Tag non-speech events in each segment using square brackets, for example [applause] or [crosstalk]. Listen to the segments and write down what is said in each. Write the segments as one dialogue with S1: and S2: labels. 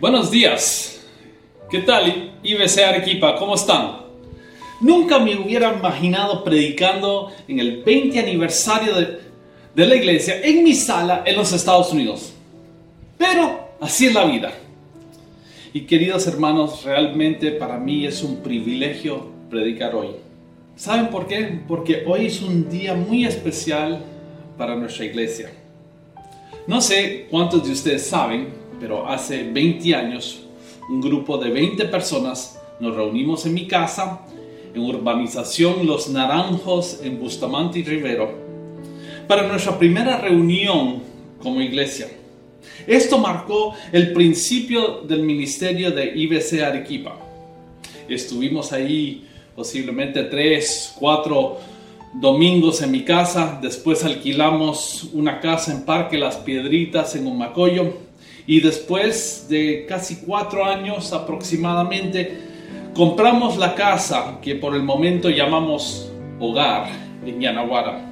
S1: Buenos días. ¿Qué tal, IBC Arequipa? ¿Cómo están? Nunca me hubiera imaginado predicando en el 20 aniversario de, de la iglesia en mi sala en los Estados Unidos. Pero así es la vida. Y queridos hermanos, realmente para mí es un privilegio predicar hoy. ¿Saben por qué? Porque hoy es un día muy especial para nuestra iglesia. No sé cuántos de ustedes saben, pero hace 20 años un grupo de 20 personas nos reunimos en mi casa en urbanización Los Naranjos en Bustamante y Rivero para nuestra primera reunión como iglesia. Esto marcó el principio del ministerio de IBC Arequipa. Estuvimos ahí posiblemente tres, cuatro domingos en mi casa, después alquilamos una casa en Parque Las Piedritas en Humacoyo y después de casi cuatro años aproximadamente compramos la casa que por el momento llamamos hogar en Yanaguara.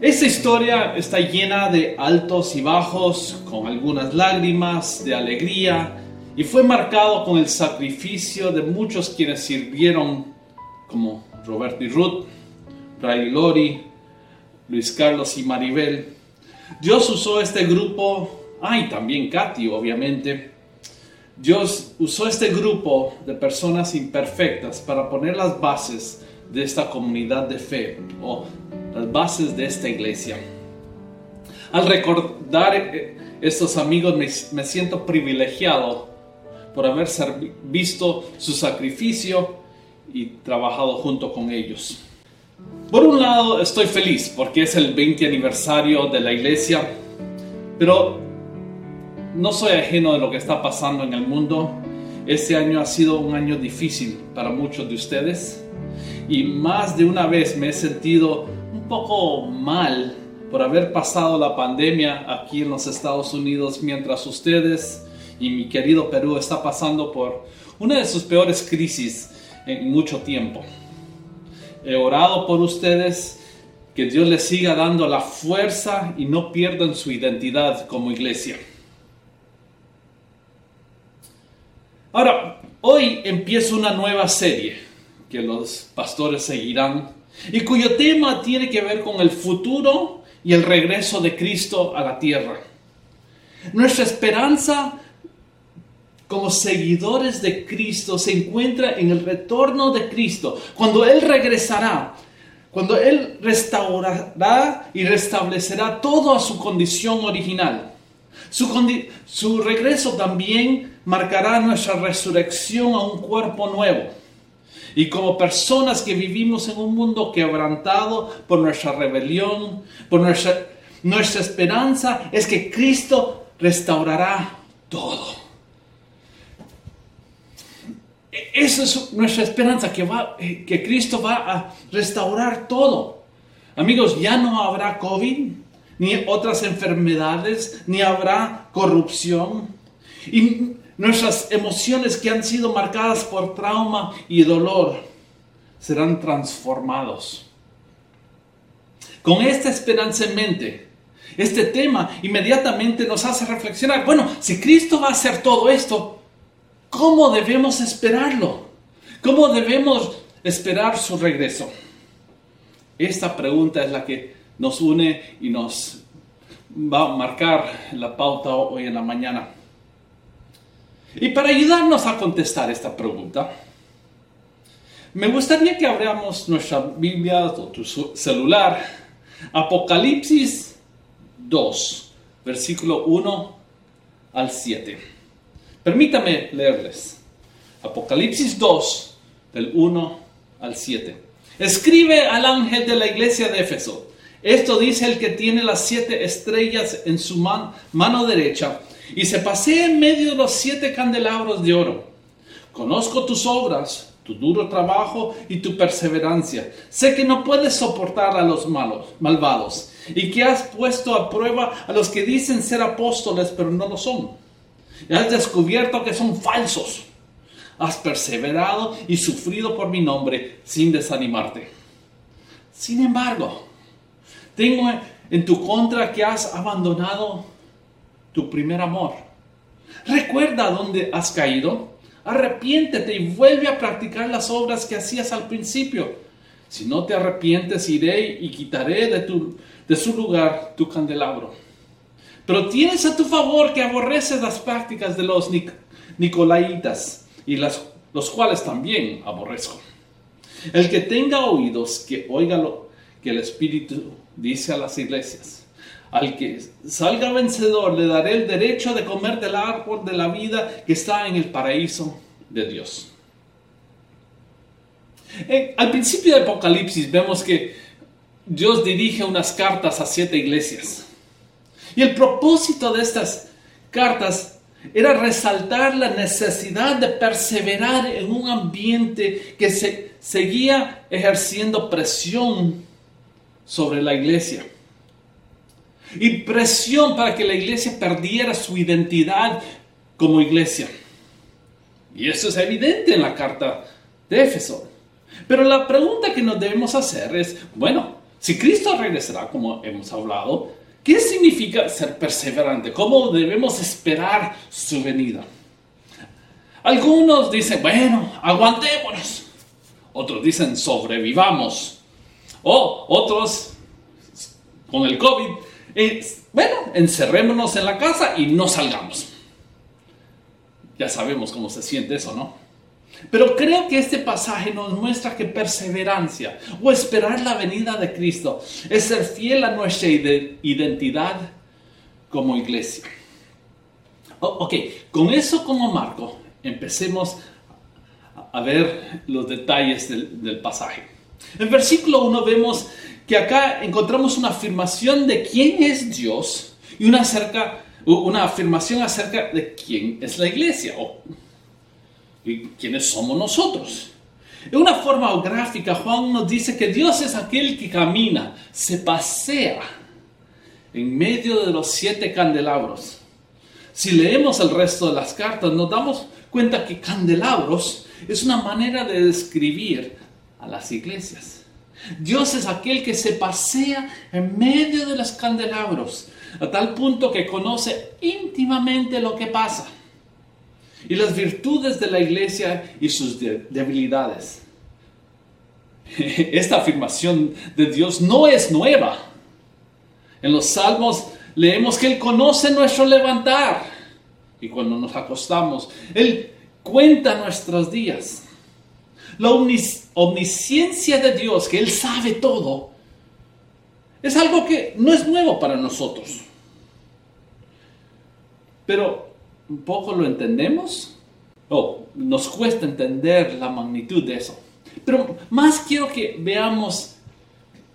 S1: Esta historia está llena de altos y bajos, con algunas lágrimas de alegría, y fue marcado con el sacrificio de muchos quienes sirvieron, como Roberto y Ruth, Ray y Lori, Luis Carlos y Maribel. Dios usó este grupo, ah, y también Katy, obviamente. Dios usó este grupo de personas imperfectas para poner las bases de esta comunidad de fe o las bases de esta iglesia. Al recordar eh, estos amigos me, me siento privilegiado por haber visto su sacrificio y trabajado junto con ellos. Por un lado estoy feliz porque es el 20 aniversario de la iglesia, pero no soy ajeno de lo que está pasando en el mundo. Este año ha sido un año difícil para muchos de ustedes y más de una vez me he sentido un poco mal por haber pasado la pandemia aquí en los Estados Unidos mientras ustedes y mi querido Perú está pasando por una de sus peores crisis en mucho tiempo. He orado por ustedes, que Dios les siga dando la fuerza y no pierdan su identidad como iglesia. Ahora, hoy empieza una nueva serie que los pastores seguirán y cuyo tema tiene que ver con el futuro y el regreso de Cristo a la tierra. Nuestra esperanza como seguidores de Cristo se encuentra en el retorno de Cristo, cuando Él regresará, cuando Él restaurará y restablecerá todo a su condición original. Su, regreso también marcará nuestra resurrección a un cuerpo nuevo. Y como personas que vivimos en un mundo quebrantado por nuestra rebelión, por nuestra, nuestra esperanza es que Cristo restaurará todo. Esa es nuestra esperanza, que, va, que Cristo va a restaurar todo. Amigos, ya no habrá COVID, ni otras enfermedades, ni habrá corrupción. Y nuestras emociones que han sido marcadas por trauma y dolor serán transformados. Con esta esperanza en mente, este tema inmediatamente nos hace reflexionar, bueno, si Cristo va a hacer todo esto, ¿cómo debemos esperarlo? ¿Cómo debemos esperar su regreso? Esta pregunta es la que nos une y nos va a marcar la pauta hoy en la mañana. Y para ayudarnos a contestar esta pregunta, me gustaría que abramos nuestra Biblia o tu celular, Apocalipsis 2, versículo 1 al 7. Permítame leerles. Apocalipsis 2, del 1 al 7. Escribe al ángel de la iglesia de Éfeso esto dice el que tiene las siete estrellas en su mano derecha y se pasea en medio de los siete candelabros de oro. Conozco tus obras, tu duro trabajo y tu perseverancia. Sé que no puedes soportar a los malos, malvados y que has puesto a prueba a los que dicen ser apóstoles pero no lo son. Y has descubierto que son falsos. Has perseverado y sufrido por mi nombre sin desanimarte. Sin embargo, tengo en tu contra que has abandonado tu primer amor. Recuerda dónde has caído. Arrepiéntete y vuelve a practicar las obras que hacías al principio. Si no te arrepientes, iré y quitaré de, tu, de su lugar tu candelabro. Pero tienes a tu favor que aborreces las prácticas de los nicolaitas y las, los cuales también aborrezco. El que tenga oídos, que oiga lo que el Espíritu dice a las iglesias. Al que salga vencedor le daré el derecho de comer del árbol de la vida que está en el paraíso de Dios. al principio de Apocalipsis vemos que Dios dirige unas cartas a siete iglesias. Y el propósito de estas cartas era resaltar la necesidad de perseverar en un ambiente que se seguía ejerciendo presión sobre la iglesia. Y presión para que la iglesia perdiera su identidad como iglesia. Y eso es evidente en la carta de Éfeso. Pero la pregunta que nos debemos hacer es, bueno, si Cristo regresará, como hemos hablado, ¿qué significa ser perseverante? ¿Cómo debemos esperar su venida? Algunos dicen, bueno, aguantémonos. Otros dicen, sobrevivamos. O otros, con el COVID, eh, bueno, encerrémonos en la casa y no salgamos. Ya sabemos cómo se siente eso, ¿no? Pero creo que este pasaje nos muestra que perseverancia o esperar la venida de Cristo es ser fiel a nuestra identidad como iglesia. ok, con eso como marco, empecemos a ver los detalles del pasaje. En versículo 1 vemos que acá encontramos una afirmación de quién es Dios y una, acerca, una afirmación acerca de quién es la iglesia o quiénes somos nosotros. En una forma gráfica, Juan nos dice que Dios es aquel que camina, se pasea en medio de los siete candelabros. Si leemos el resto de las cartas, nos damos cuenta que candelabros es una manera de describir a las iglesias. Dios es aquel que se pasea en medio de los candelabros, a tal punto que conoce íntimamente lo que pasa y las virtudes de la iglesia y sus debilidades. [laughs] Esta afirmación de Dios no es nueva. En los salmos leemos que Él conoce nuestro levantar y cuando nos acostamos, Él cuenta nuestros días. La omnisciencia de Dios, que Él sabe todo, es algo que no es nuevo para nosotros. Pero un poco lo entendemos o nos cuesta entender la magnitud de eso. Pero más quiero que veamos,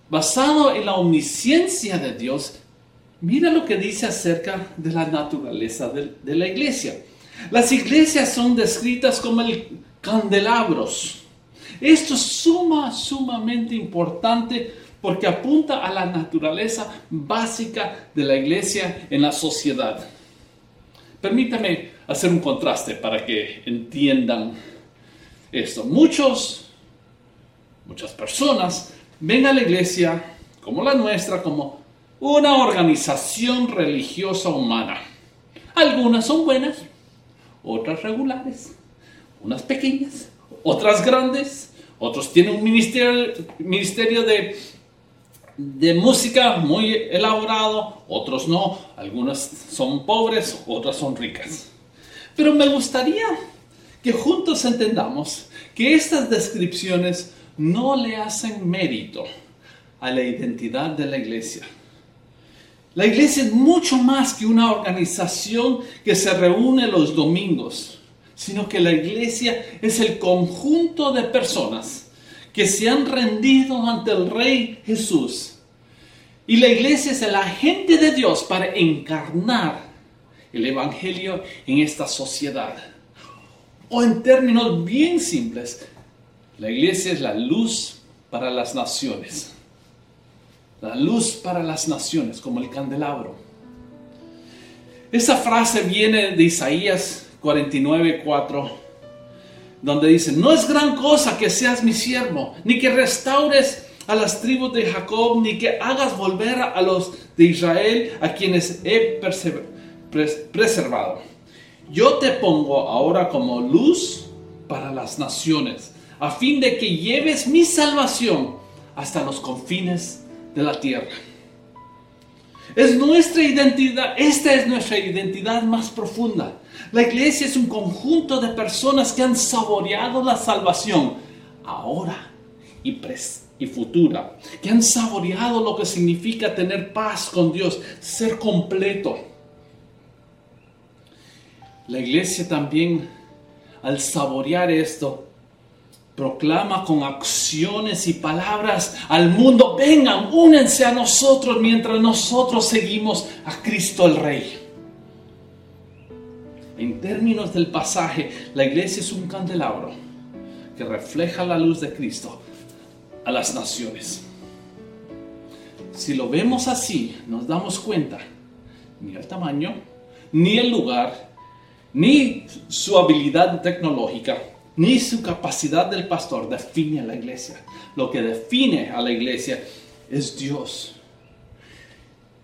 S1: basado en la omnisciencia de Dios, mira lo que dice acerca de la naturaleza de, de la iglesia. Las iglesias son descritas como el candelabros esto es suma, sumamente importante porque apunta a la naturaleza básica de la iglesia en la sociedad. Permítame hacer un contraste para que entiendan esto. Muchos, muchas personas ven a la iglesia como la nuestra como una organización religiosa humana. Algunas son buenas, otras regulares, unas pequeñas, otras grandes, otros tienen un ministerio, ministerio de, de música muy elaborado, otros no, algunas son pobres, otras son ricas. Pero me gustaría que juntos entendamos que estas descripciones no le hacen mérito a la identidad de la iglesia. La iglesia es mucho más que una organización que se reúne los domingos sino que la iglesia es el conjunto de personas que se han rendido ante el Rey Jesús. Y la iglesia es el agente de Dios para encarnar el Evangelio en esta sociedad. O en términos bien simples, la iglesia es la luz para las naciones. La luz para las naciones, como el candelabro. Esa frase viene de Isaías 49.4, donde dice, no es gran cosa que seas mi siervo, ni que restaures a las tribus de Jacob, ni que hagas volver a los de Israel, a quienes he preservado. yo te pongo ahora como luz para las naciones, a fin de que lleves mi salvación hasta los confines de la tierra. Es nuestra identidad, esta es nuestra identidad más profunda. La iglesia es un conjunto de personas que han saboreado la salvación ahora y, y futura, que han saboreado lo que significa tener paz con Dios, ser completo. La iglesia también, al saborear esto, proclama con acciones y palabras al mundo, vengan, únense a nosotros mientras nosotros seguimos a Cristo el Rey. En términos del pasaje, la iglesia es un candelabro que refleja la luz de Cristo a las naciones. Si lo vemos así, nos damos cuenta, ni el tamaño, ni el lugar, ni su habilidad tecnológica, ni su capacidad del pastor define a la iglesia. Lo que define a la iglesia es Dios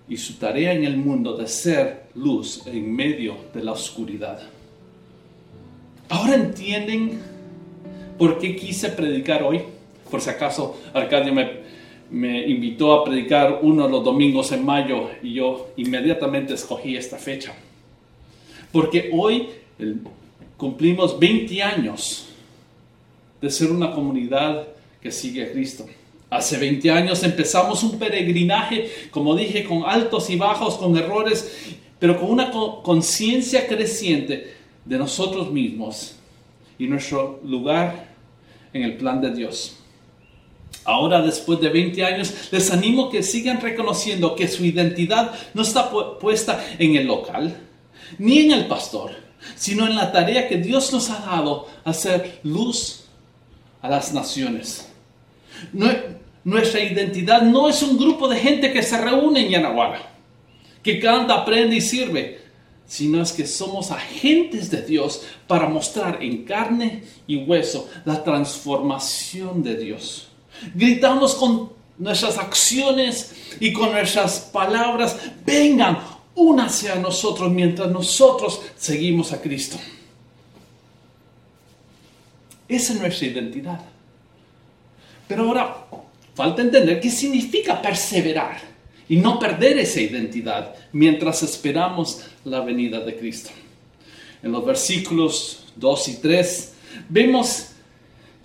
S1: y su tarea en el mundo de ser luz en medio de la oscuridad. Ahora entienden por qué quise predicar hoy. Por si acaso Arcadio me, me invitó a predicar uno de los domingos en mayo y yo inmediatamente escogí esta fecha. Porque hoy cumplimos 20 años de ser una comunidad que sigue a Cristo. Hace 20 años empezamos un peregrinaje, como dije, con altos y bajos, con errores, pero con una conciencia creciente de nosotros mismos y nuestro lugar en el plan de Dios. Ahora, después de 20 años, les animo que sigan reconociendo que su identidad no está puesta en el local, ni en el pastor, sino en la tarea que Dios nos ha dado, hacer luz a las naciones. Nuestra identidad no es un grupo de gente que se reúne en Yanaguara, que canta, aprende y sirve, sino es que somos agentes de Dios para mostrar en carne y hueso la transformación de Dios. Gritamos con nuestras acciones y con nuestras palabras, vengan, únase a nosotros mientras nosotros seguimos a Cristo. Esa es nuestra identidad. Pero ahora falta entender qué significa perseverar y no perder esa identidad mientras esperamos la venida de Cristo. En los versículos 2 y 3 vemos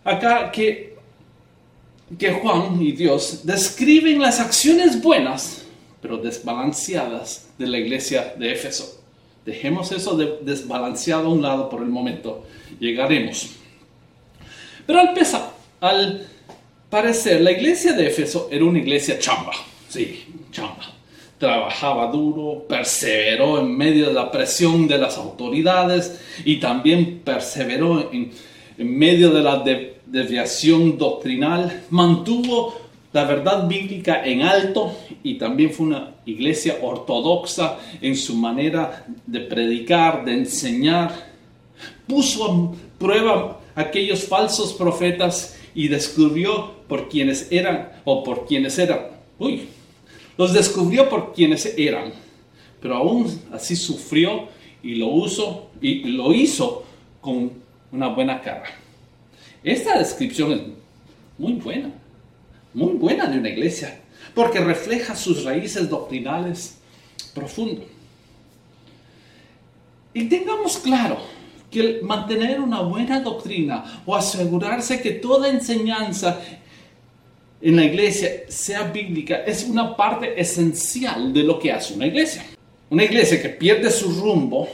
S1: acá que, que Juan y Dios describen las acciones buenas pero desbalanceadas de la iglesia de Éfeso. Dejemos eso de desbalanceado a un lado por el momento. Llegaremos. Pero al, pesar, al parecer, la iglesia de Éfeso era una iglesia chamba. Sí, chamba. Trabajaba duro, perseveró en medio de la presión de las autoridades y también perseveró en, medio de la desviación doctrinal. Mantuvo la verdad bíblica en alto y también fue una iglesia ortodoxa en su manera de predicar, de enseñar. Puso a prueba aquellos falsos profetas y descubrió por quienes eran o por quienes eran. Uy, los descubrió por quienes eran, pero aún así sufrió y lo, y lo hizo con una buena cara. Esta descripción es muy buena, muy buena de una iglesia, porque refleja sus raíces doctrinales profundas. Y tengamos claro, que mantener una buena doctrina o asegurarse que toda enseñanza en la iglesia sea bíblica es una parte esencial de lo que hace una iglesia. Una iglesia que pierde su rumbo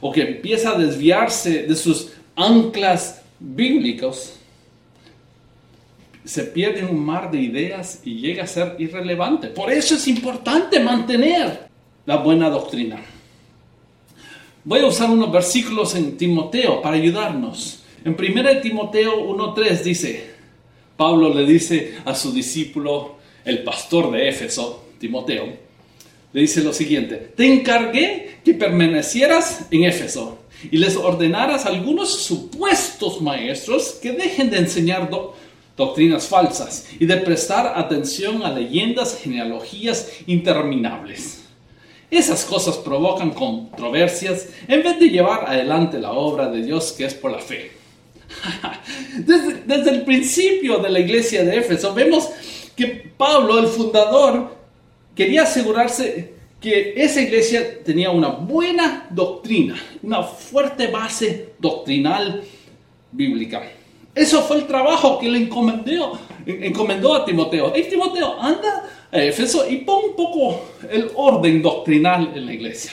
S1: o que empieza a desviarse de sus anclas bíblicos, se pierde en un mar de ideas y llega a ser irrelevante. Por eso es importante mantener la buena doctrina. Voy a usar unos versículos en Timoteo para ayudarnos. En 1 Timoteo 1.3 dice, Pablo le dice a su discípulo, el pastor de Éfeso, Timoteo, le dice lo siguiente, te encargué que permanecieras en Éfeso y les ordenaras a algunos supuestos maestros que dejen de enseñar doctrinas falsas y de prestar atención a leyendas, genealogías interminables Esas cosas provocan controversias en vez de llevar adelante la obra de Dios que es por la fe. [laughs] Desde, el principio de la iglesia de Éfeso vemos que Pablo, el fundador, quería asegurarse que esa iglesia tenía una buena doctrina, una fuerte base doctrinal bíblica. Eso fue el trabajo que le encomendó, a Timoteo. Hey, Timoteo, anda a Éfeso y pon un poco el orden doctrinal en la iglesia.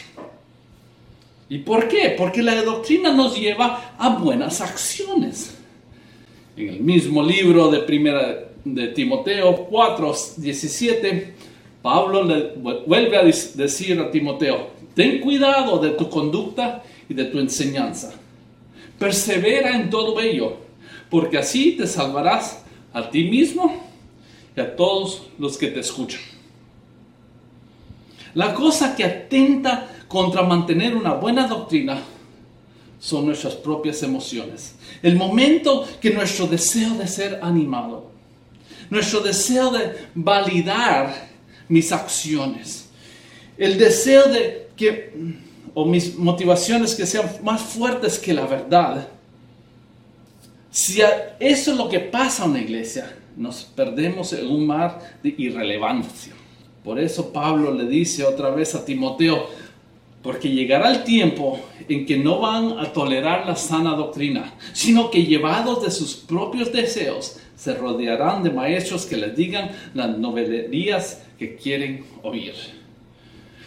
S1: ¿Y por qué? Porque la doctrina nos lleva a buenas acciones. En el mismo libro de primera de Timoteo 4, 17, Pablo le vuelve a decir a Timoteo, ten cuidado de tu conducta y de tu enseñanza. Persevera en todo ello, porque así te salvarás a ti mismo y a todos los que te escuchan. La cosa que atenta contra mantener una buena doctrina son nuestras propias emociones. El momento que nuestro deseo de ser animado, nuestro deseo de validar mis acciones, el deseo de que, o mis motivaciones que sean más fuertes que la verdad, si eso es lo que pasa en una iglesia, nos perdemos en un mar de irrelevancia. Por eso Pablo le dice otra vez a Timoteo, porque llegará el tiempo en que no van a tolerar la sana doctrina, sino que llevados de sus propios deseos, se rodearán de maestros que les digan las novelerías que quieren oír.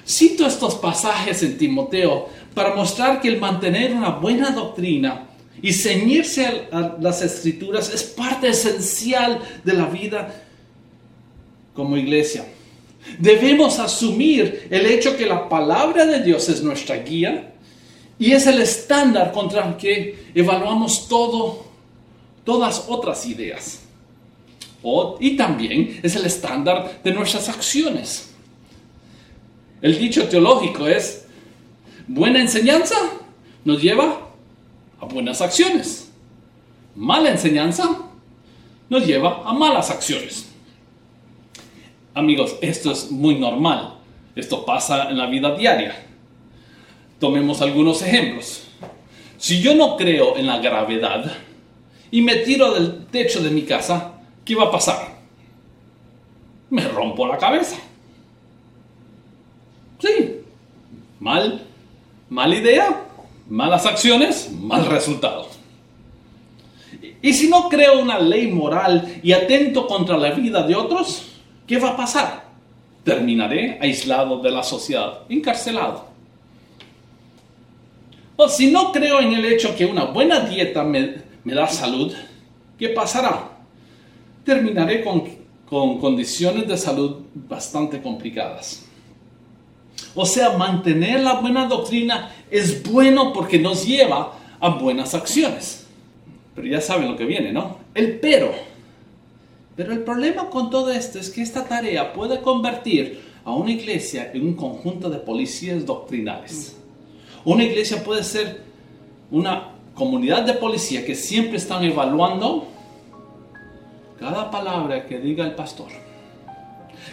S1: Cito estos pasajes en Timoteo para mostrar que el mantener una buena doctrina y ceñirse a las escrituras es parte esencial de la vida como iglesia. Debemos asumir el hecho que la palabra de Dios es nuestra guía y es el estándar contra el que evaluamos todo, todas otras ideas. y también es el estándar de nuestras acciones. El dicho teológico es, buena enseñanza nos lleva a buenas acciones. Mala enseñanza nos lleva a malas acciones. Amigos, esto es muy normal. Esto pasa en la vida diaria. Tomemos algunos ejemplos. Si yo no creo en la gravedad y me tiro del techo de mi casa, ¿qué va a pasar? Me rompo la cabeza. Sí. Mal, mala idea, malas acciones, mal resultado. Y si no creo una ley moral y atento contra la vida de otros, ¿qué va a pasar? Terminaré aislado de la sociedad, encarcelado. O si no creo en el hecho que una buena dieta me, da salud, ¿qué pasará? Terminaré con, con condiciones de salud bastante complicadas. O sea, mantener la buena doctrina es bueno porque nos lleva a buenas acciones. Pero ya saben lo que viene, ¿no? El pero. Pero el problema con todo esto es que esta tarea puede convertir a una iglesia en un conjunto de policías doctrinales. Una iglesia puede ser una comunidad de policía que siempre están evaluando cada palabra que diga el pastor,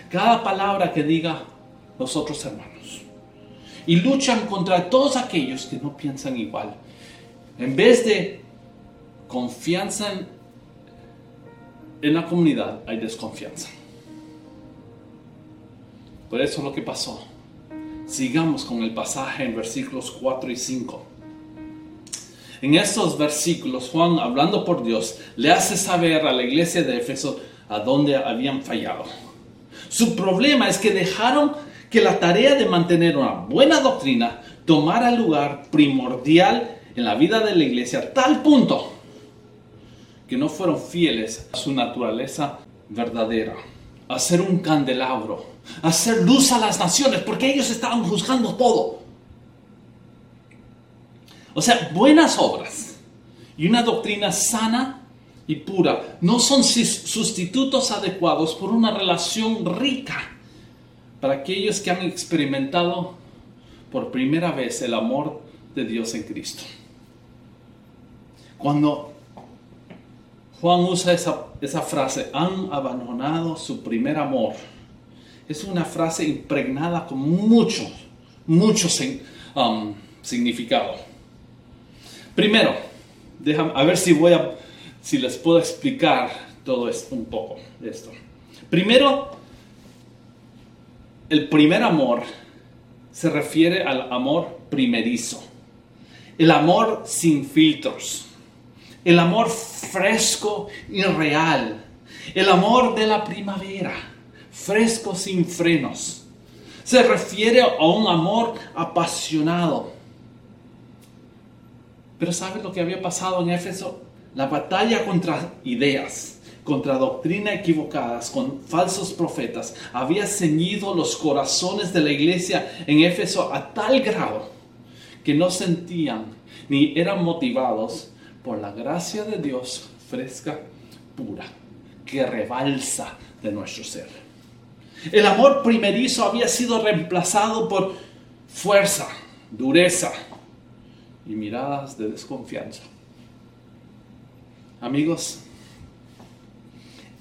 S1: cada palabra que diga los otros hermanos. Y luchan contra todos aquellos que no piensan igual. En vez de confianza en la comunidad hay desconfianza. Por eso es lo que pasó. Sigamos con el pasaje en versículos 4 y 5. En estos versículos, Juan, hablando por Dios, le hace saber a la iglesia de Éfeso a dónde habían fallado. Su problema es que dejaron que la tarea de mantener una buena doctrina tomara lugar primordial en la vida de la iglesia, tal punto que no fueron fieles a su naturaleza verdadera, a ser un candelabro, hacer luz a las naciones, porque ellos estaban juzgando todo. O sea, buenas obras y una doctrina sana y pura no son sustitutos adecuados por una relación rica para aquellos que han experimentado por primera vez el amor de Dios en Cristo. Cuando Juan usa esa, esa frase, han abandonado su primer amor. Es una frase impregnada con mucho, mucho um, significado. Primero, déjame, a ver si voy a, si les puedo explicar todo esto un poco esto. Primero, el primer amor se refiere al amor primerizo, el amor sin filtros, el amor fresco y real, el amor de la primavera, fresco sin frenos. Se refiere a un amor apasionado. Pero ¿sabes lo que había pasado en Éfeso? La batalla contra ideas contra doctrina equivocadas, con falsos profetas, había ceñido los corazones de la iglesia en Éfeso a tal grado que no sentían ni eran motivados por la gracia de Dios fresca, pura, que rebalsa de nuestro ser. El amor primerizo había sido reemplazado por fuerza, dureza y miradas de desconfianza. Amigos,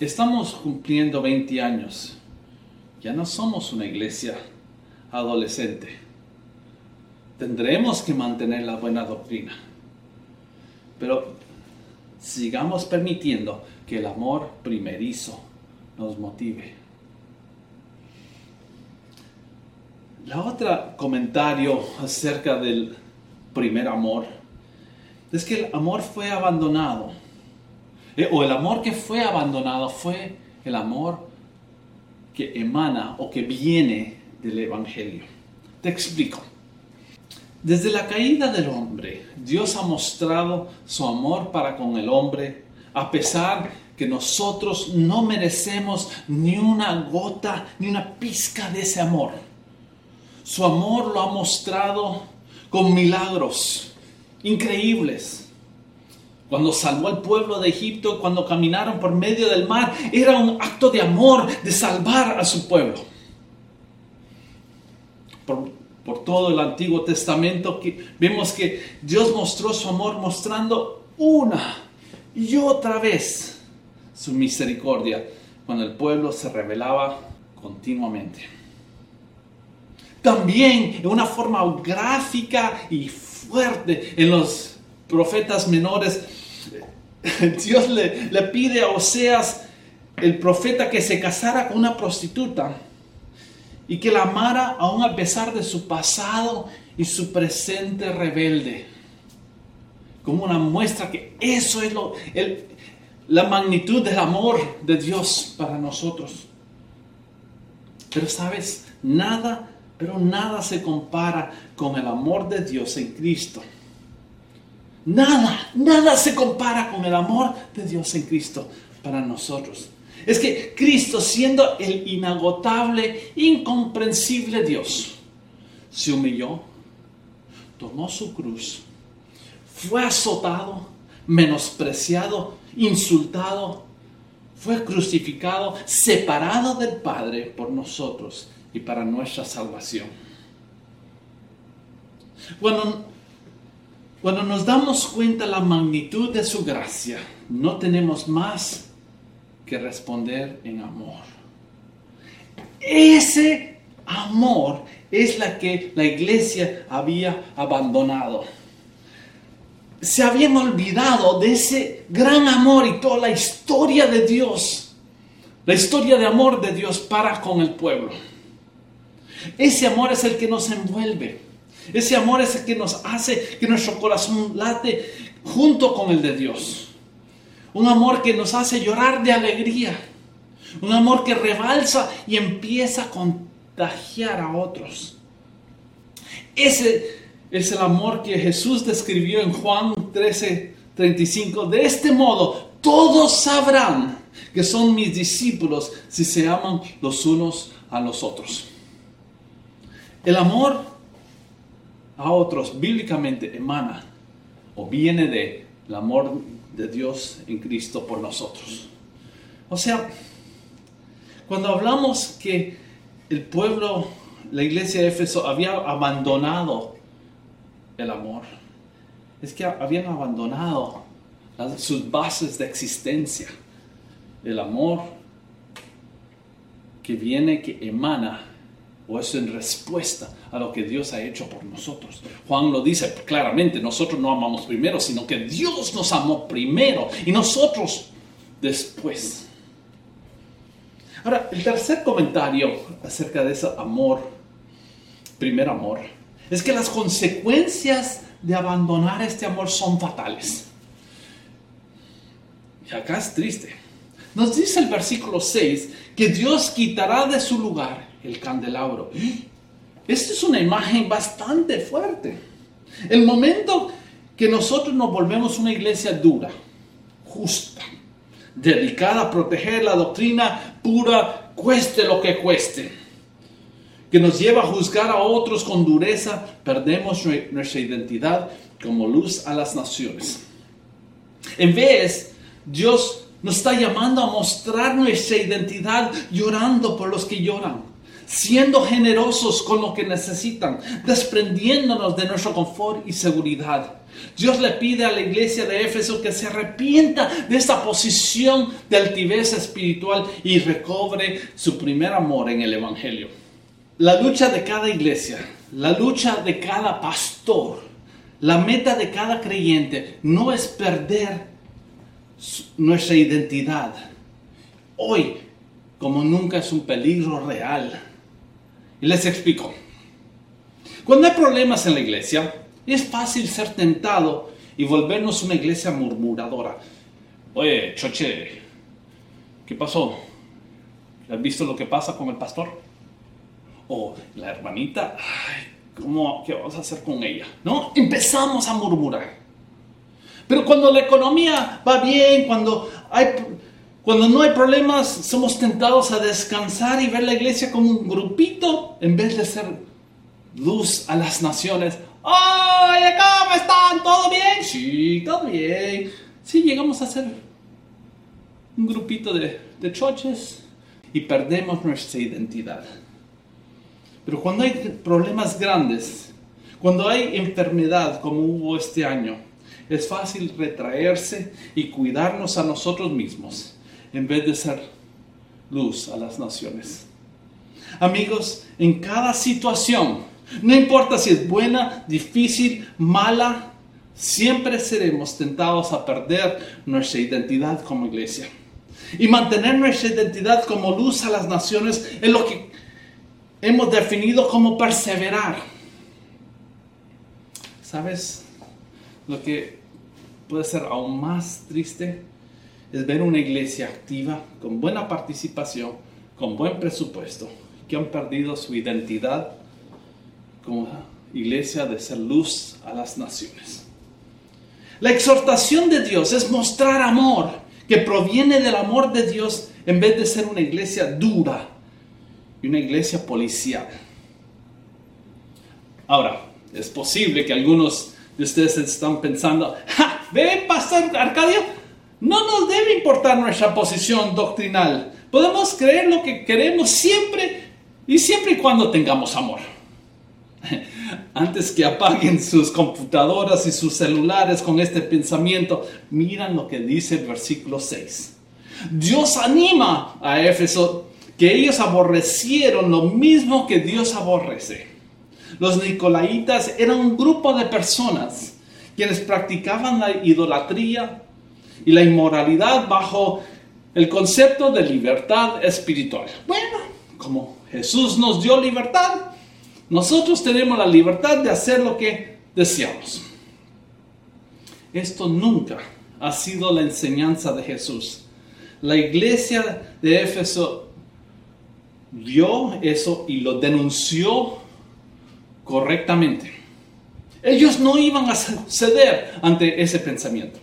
S1: Estamos cumpliendo 20 años. Ya no somos una iglesia adolescente. Tendremos que mantener la buena doctrina. Pero sigamos permitiendo que el amor primerizo nos motive. La otra comentario acerca del primer amor es que el amor fue abandonado o el amor que fue abandonado fue el amor que emana o que viene del Evangelio. Te explico. Desde la caída del hombre, Dios ha mostrado su amor para con el hombre, a pesar que nosotros no merecemos ni una gota, ni una pizca de ese amor. Su amor lo ha mostrado con milagros increíbles cuando salvó al pueblo de Egipto, cuando caminaron por medio del mar, era un acto de amor, de salvar a su pueblo. Por, todo el Antiguo Testamento vemos que Dios mostró su amor mostrando una y otra vez su misericordia cuando el pueblo se rebelaba continuamente. También en una forma gráfica y fuerte en los profetas menores [laughs] Dios le, pide a Oseas, el profeta, que se casara con una prostituta y que la amara aún a pesar de su pasado y su presente rebelde. Como una muestra que eso es lo, la magnitud del amor de Dios para nosotros. Pero sabes, nada, pero nada se compara con el amor de Dios en Cristo. Nada, nada se compara con el amor de Dios en Cristo para nosotros. Es que Cristo, siendo el inagotable, incomprensible Dios, se humilló, tomó su cruz, fue azotado, menospreciado, insultado, fue crucificado, separado del Padre por nosotros y para nuestra salvación. Cuando cuando nos damos cuenta la magnitud de su gracia, no tenemos más que responder en amor. Ese amor es la que la iglesia había abandonado. Se habían olvidado de ese gran amor y toda la historia de Dios, la historia de amor de Dios para con el pueblo. Ese amor es el que nos envuelve. Ese amor es el que nos hace que nuestro corazón late junto con el de Dios. Un amor que nos hace llorar de alegría. Un amor que rebalsa y empieza a contagiar a otros. Ese es el amor que Jesús describió en Juan 13, 35. De este modo, todos sabrán que son mis discípulos si se aman los unos a los otros. El amor a otros bíblicamente emana o viene de el amor de Dios en Cristo por nosotros. O sea, cuando hablamos que el pueblo, la iglesia de Éfeso había abandonado el amor, es que habían abandonado sus bases de existencia. El amor que viene, que emana o es en respuesta a lo que Dios ha hecho por nosotros. Juan lo dice claramente, nosotros no amamos primero, sino que Dios nos amó primero y nosotros después. Ahora, el tercer comentario acerca de ese amor, primer amor, es que las consecuencias de abandonar este amor son fatales. Y acá es triste. Nos dice el versículo 6 que Dios quitará de su lugar el candelabro. [gasps] Esta es una imagen bastante fuerte. El momento que nosotros nos volvemos una iglesia dura, justa, dedicada a proteger la doctrina pura, cueste lo que cueste, que nos lleva a juzgar a otros con dureza, perdemos nuestra identidad como luz a las naciones. En vez, Dios nos está llamando a mostrar nuestra identidad llorando por los que lloran, siendo generosos con lo que necesitan, desprendiéndonos de nuestro confort y seguridad. Dios le pide a la iglesia de Éfeso que se arrepienta de esta posición de altivez espiritual y recobre su primer amor en el Evangelio. La lucha de cada iglesia, la lucha de cada pastor, la meta de cada creyente no es perder nuestra identidad. Hoy, como nunca, es un peligro real. Y les explico. Cuando hay problemas en la iglesia, es fácil ser tentado y volvernos una iglesia murmuradora. Oye, choche, ¿qué pasó? ¿Has visto lo que pasa con el pastor? O la hermanita, ¿cómo, ¿qué vamos a hacer con ella? ¿No? Empezamos a murmurar. Pero cuando la economía va bien, cuando, hay, cuando no hay problemas, somos tentados a descansar y ver la iglesia como un grupito en vez de ser luz a las naciones. ¡Oye, ¿cómo están? ¿Todo bien? Sí, todo bien. Sí, llegamos a ser un grupito de, de choches y perdemos nuestra identidad. Pero cuando hay problemas grandes, cuando hay enfermedad como hubo este año, es fácil retraerse y cuidarnos a nosotros mismos en vez de ser luz a las naciones. Amigos, en cada situación, no importa si es buena, difícil, mala, siempre seremos tentados a perder nuestra identidad como iglesia. Y mantener nuestra identidad como luz a las naciones es lo que hemos definido como perseverar. ¿Sabes? Lo que puede ser aún más triste es ver una iglesia activa, con buena participación, con buen presupuesto, que han perdido su identidad como iglesia de ser luz a las naciones. La exhortación de Dios es mostrar amor que proviene del amor de Dios en vez de ser una iglesia dura y una iglesia policial. Ahora, es posible que algunos de ustedes están pensando, ¡Ja! ¿Ve, Pastor Arcadio? No nos debe importar nuestra posición doctrinal. Podemos creer lo que queremos siempre y siempre y cuando tengamos amor. [laughs] Antes que apaguen sus computadoras y sus celulares con este pensamiento, miran lo que dice el versículo 6. Dios anima a Éfeso que ellos aborrecieron lo mismo que Dios aborrece. Los nicolaitas eran un grupo de personas quienes practicaban la idolatría y la inmoralidad bajo el concepto de libertad espiritual. Bueno, como Jesús nos dio libertad, nosotros tenemos la libertad de hacer lo que deseamos. Esto nunca ha sido la enseñanza de Jesús. La iglesia de Éfeso vio eso y lo denunció correctamente. Ellos no iban a ceder ante ese pensamiento.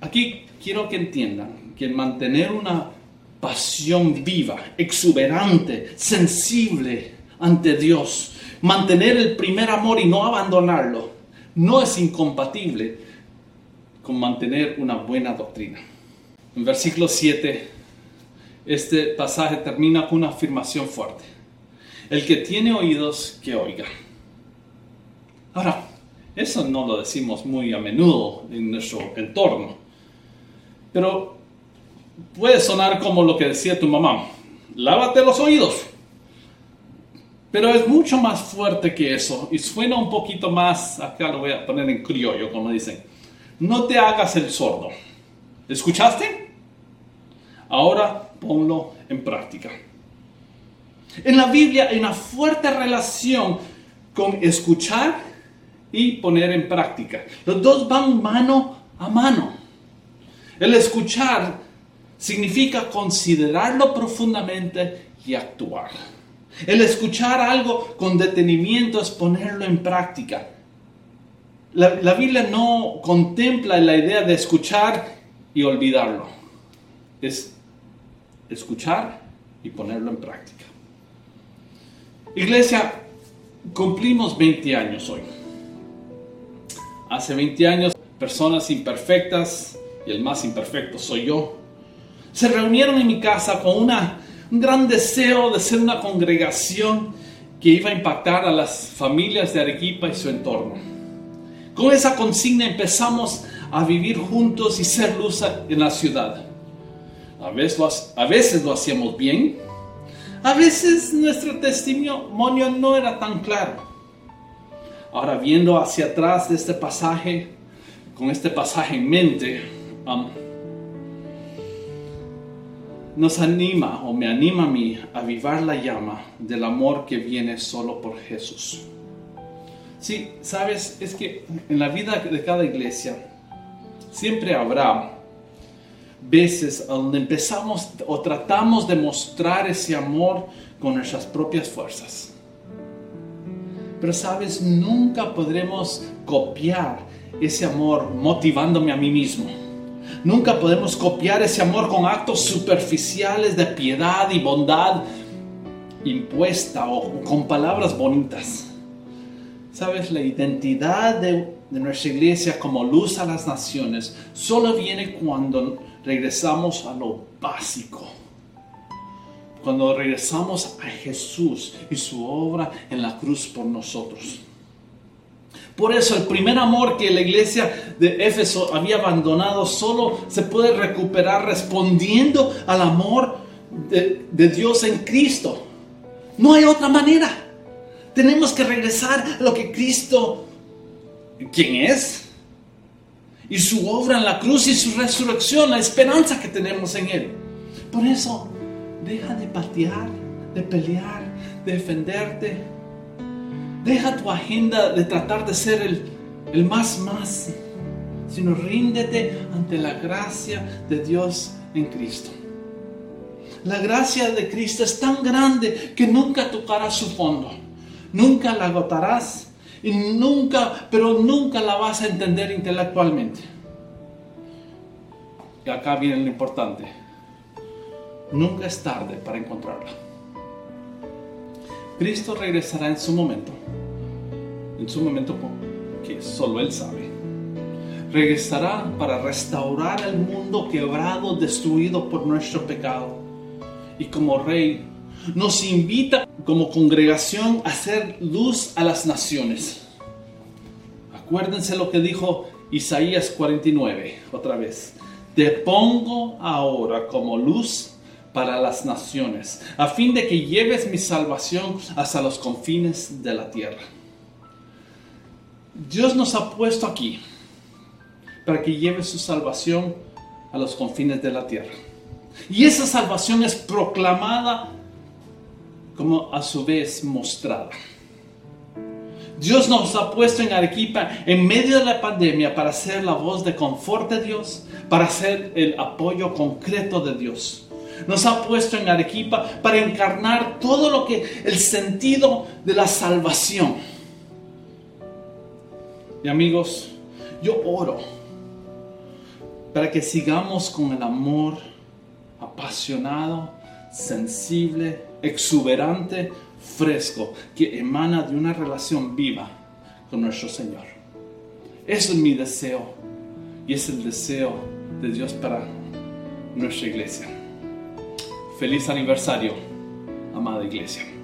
S1: Aquí quiero que entiendan que mantener una pasión viva, exuberante, sensible, ante Dios, mantener el primer amor y no abandonarlo, no es incompatible con mantener una buena doctrina. En versículo 7, este pasaje termina con una afirmación fuerte. El que tiene oídos, que oiga. Ahora, eso no lo decimos muy a menudo en nuestro entorno, pero puede sonar como lo que decía tu mamá, lávate los oídos. Pero es mucho más fuerte que eso y suena un poquito más, acá lo voy a poner en criollo, como dicen. No te hagas el sordo. ¿Escuchaste? Ahora ponlo en práctica. En la Biblia hay una fuerte relación con escuchar y poner en práctica. Los dos van mano a mano. El escuchar significa considerarlo profundamente y actuar. El escuchar algo con detenimiento es ponerlo en práctica. La, Biblia no contempla la idea de escuchar y olvidarlo. Es escuchar y ponerlo en práctica. Iglesia, cumplimos 20 años hoy. Hace 20 años, personas imperfectas, y el más imperfecto soy yo, se reunieron en mi casa con un gran deseo de ser una congregación que iba a impactar a las familias de Arequipa y su entorno. Con esa consigna empezamos a vivir juntos y ser luz en la ciudad. A veces, lo, a veces lo hacíamos bien, a veces nuestro testimonio no era tan claro. Ahora viendo hacia atrás de este pasaje, con este pasaje en mente, um, nos anima o me anima a mí a avivar la llama del amor que viene solo por Jesús. Sí, sabes, es que en la vida de cada iglesia siempre habrá veces donde empezamos o tratamos de mostrar ese amor con nuestras propias fuerzas. Pero sabes, nunca podremos copiar ese amor motivándome a mí mismo. Nunca podemos copiar ese amor con actos superficiales de piedad y bondad impuesta o con palabras bonitas. Sabes, la identidad de, nuestra iglesia como luz a las naciones solo viene cuando regresamos a lo básico. Cuando regresamos a Jesús y su obra en la cruz por nosotros. Por eso el primer amor que la iglesia de Éfeso había abandonado solo se puede recuperar respondiendo al amor de, Dios en Cristo. No hay otra manera. Tenemos que regresar a lo que Cristo, ¿quién es? y su obra en la cruz y su resurrección, la esperanza que tenemos en Él. Por eso, deja de patear, de pelear, de defenderte. Deja tu agenda de tratar de ser el, el más más, sino ríndete ante la gracia de Dios en Cristo. La gracia de Cristo es tan grande que nunca tocarás su fondo, nunca la agotarás y nunca, pero nunca la vas a entender intelectualmente. Y acá viene lo importante. Nunca es tarde para encontrarla. Cristo regresará en su momento. En su momento que solo Él sabe. Regresará para restaurar el mundo quebrado, destruido por nuestro pecado. Y como Rey nos invita como congregación a hacer luz a las naciones. Acuérdense lo que dijo Isaías 49, otra vez. Te pongo ahora como luz para las naciones, a fin de que lleves mi salvación hasta los confines de la tierra. Dios nos ha puesto aquí para que lleve su salvación a los confines de la tierra. Y esa salvación es proclamada como a su vez mostrada. Dios nos ha puesto en Arequipa en medio de la pandemia para ser la voz de confort de Dios, para ser el apoyo concreto de Dios. Nos ha puesto en Arequipa para encarnar todo lo que el sentido de la salvación. Y amigos, yo oro para que sigamos con el amor apasionado, sensible, exuberante, fresco, que emana de una relación viva con nuestro Señor. Eso es mi deseo y es el deseo de Dios para nuestra iglesia. Feliz aniversario, amada iglesia.